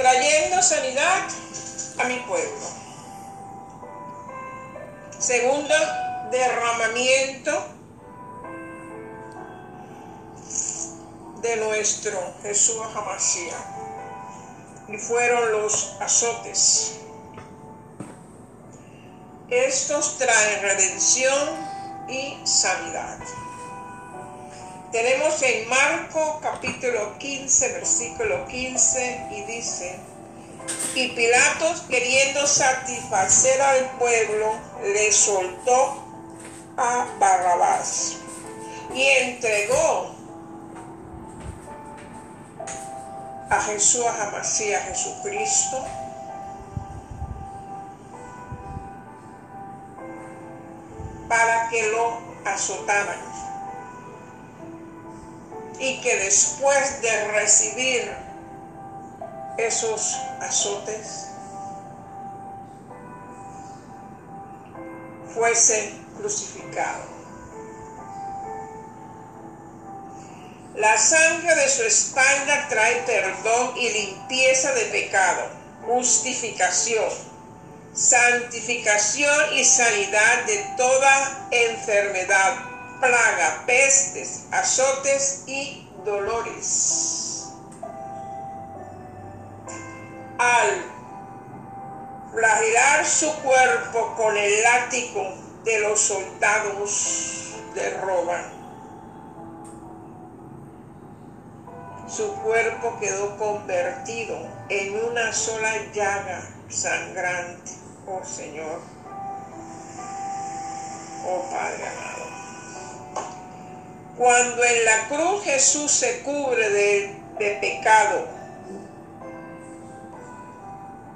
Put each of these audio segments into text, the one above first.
trayendo sanidad a mi pueblo. Segundo, derramamiento de nuestro Jesús Hamashiach. Y fueron los azotes. Estos traen redención y sanidad. Tenemos en Marco capítulo 15, versículo 15 y dice, y Pilatos queriendo satisfacer al pueblo, le soltó a Barrabás y entregó a Jesús, a Masías, a Jesucristo, para que lo azotaran. Y que después de recibir esos azotes, fuese crucificado. La sangre de su espalda trae perdón y limpieza de pecado, justificación, santificación y sanidad de toda enfermedad, plaga, pestes, azotes y dolores. Al flagelar su cuerpo con el látigo de los soldados de Roma, su cuerpo quedó convertido en una sola llaga sangrante. Oh Señor, oh Padre amado. Cuando en la cruz Jesús se cubre de, pecado,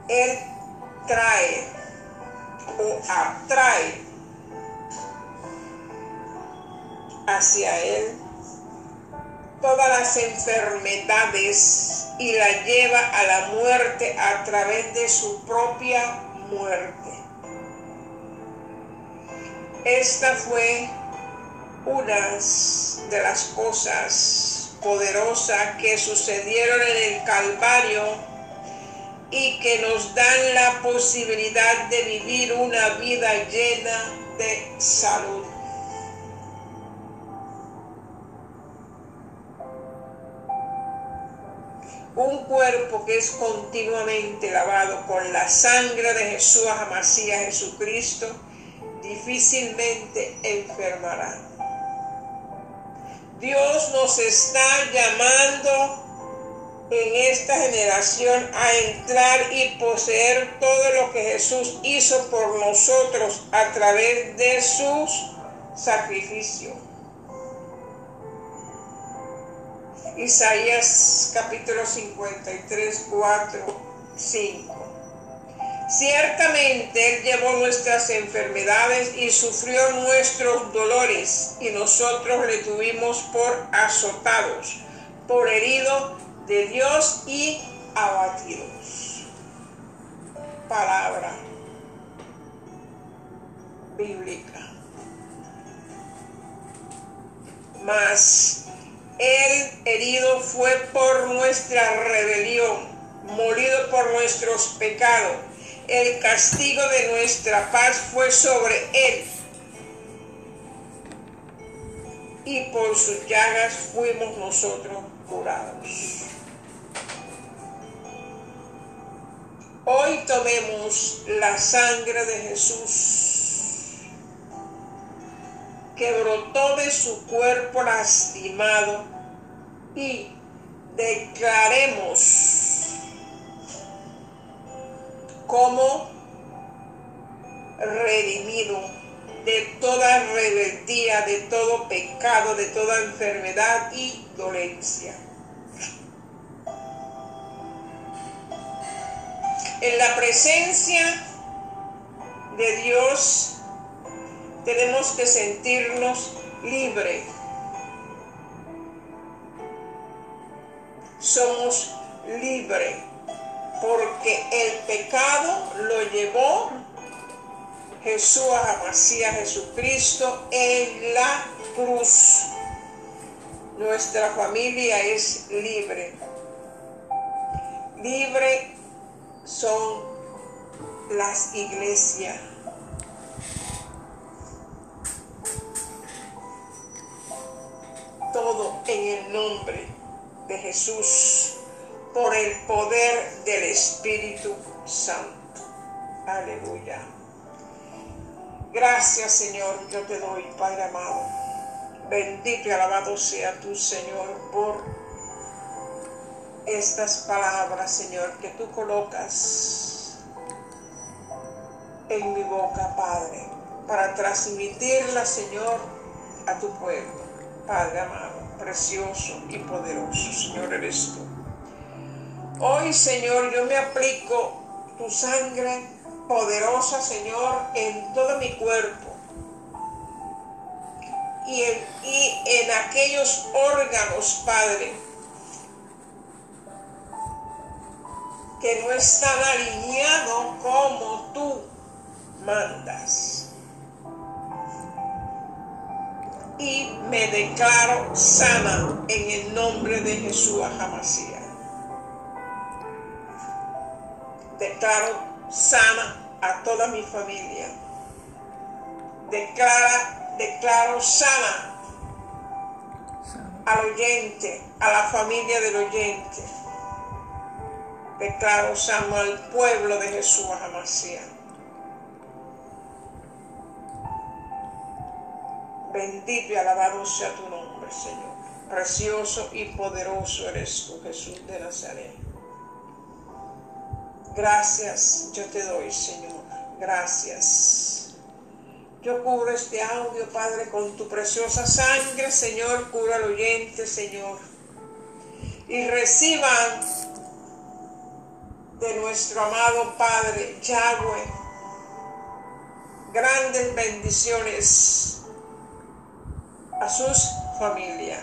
Él trae o atrae hacia Él todas las enfermedades y la lleva a la muerte a través de su propia muerte. Esta fue una de las cosas poderosas que sucedieron en el Calvario y que nos dan la posibilidad de vivir una vida llena de salud. un cuerpo que es continuamente lavado con la sangre de Jesús Amasías Jesucristo, difícilmente enfermará. Dios nos está llamando en esta generación a entrar y poseer todo lo que Jesús hizo por nosotros a través de sus sacrificios. Isaías capítulo 53, 4, 5. Ciertamente Él llevó nuestras enfermedades y sufrió nuestros dolores, y nosotros le tuvimos por azotados, por herido de Dios y abatidos. Palabra bíblica. Mas el herido fue por nuestra rebelión, molido por nuestros pecados. El castigo de nuestra paz fue sobre él. Y por sus llagas fuimos nosotros curados. Hoy tomemos la sangre de Jesús que brotó de su cuerpo lastimado y declaremos como redimido de toda rebeldía, de todo pecado, de toda enfermedad y dolencia. En la presencia de Dios tenemos que sentirnos libres. Somos libres porque el pecado lo llevó Jesús a Jesucristo en la cruz. Nuestra familia es libre. libre son las iglesias. Todo en el nombre de Jesús, por el poder del Espíritu Santo. Aleluya. Gracias Señor, yo te doy, Padre amado. Bendito y alabado sea tu Señor por estas palabras, Señor, que tú colocas en mi boca, Padre, para transmitirla, Señor, a tu pueblo. Padre amado, precioso y poderoso, Señor, eres tú. Hoy, Señor, yo me aplico tu sangre poderosa, Señor, en todo mi cuerpo y en, aquellos órganos, Padre, que no están alineados como tú mandas. Y me declaro sana en el nombre de Jesús Jamasía. Declaro sana a toda mi familia. Declara, declaro sana al oyente, a la familia del oyente declaro sano al pueblo de Jesús Amasía. Bendito y alabado sea tu nombre, Señor. Precioso y poderoso eres tú, Jesús de Nazaret. Gracias yo te doy, Señor. Gracias. Yo cubro este audio, Padre, con tu preciosa sangre, Señor. Cura al oyente, Señor. Y reciban de nuestro amado Padre Yahweh. Grandes bendiciones a sus familias,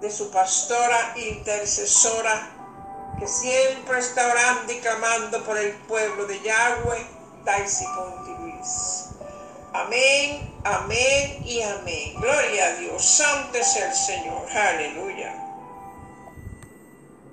de su pastora intercesora que siempre está orando y clamando por el pueblo de Yahweh, Daisy Pontivis. Amén, amén y amén. Gloria a Dios. Santo es el Señor. Aleluya.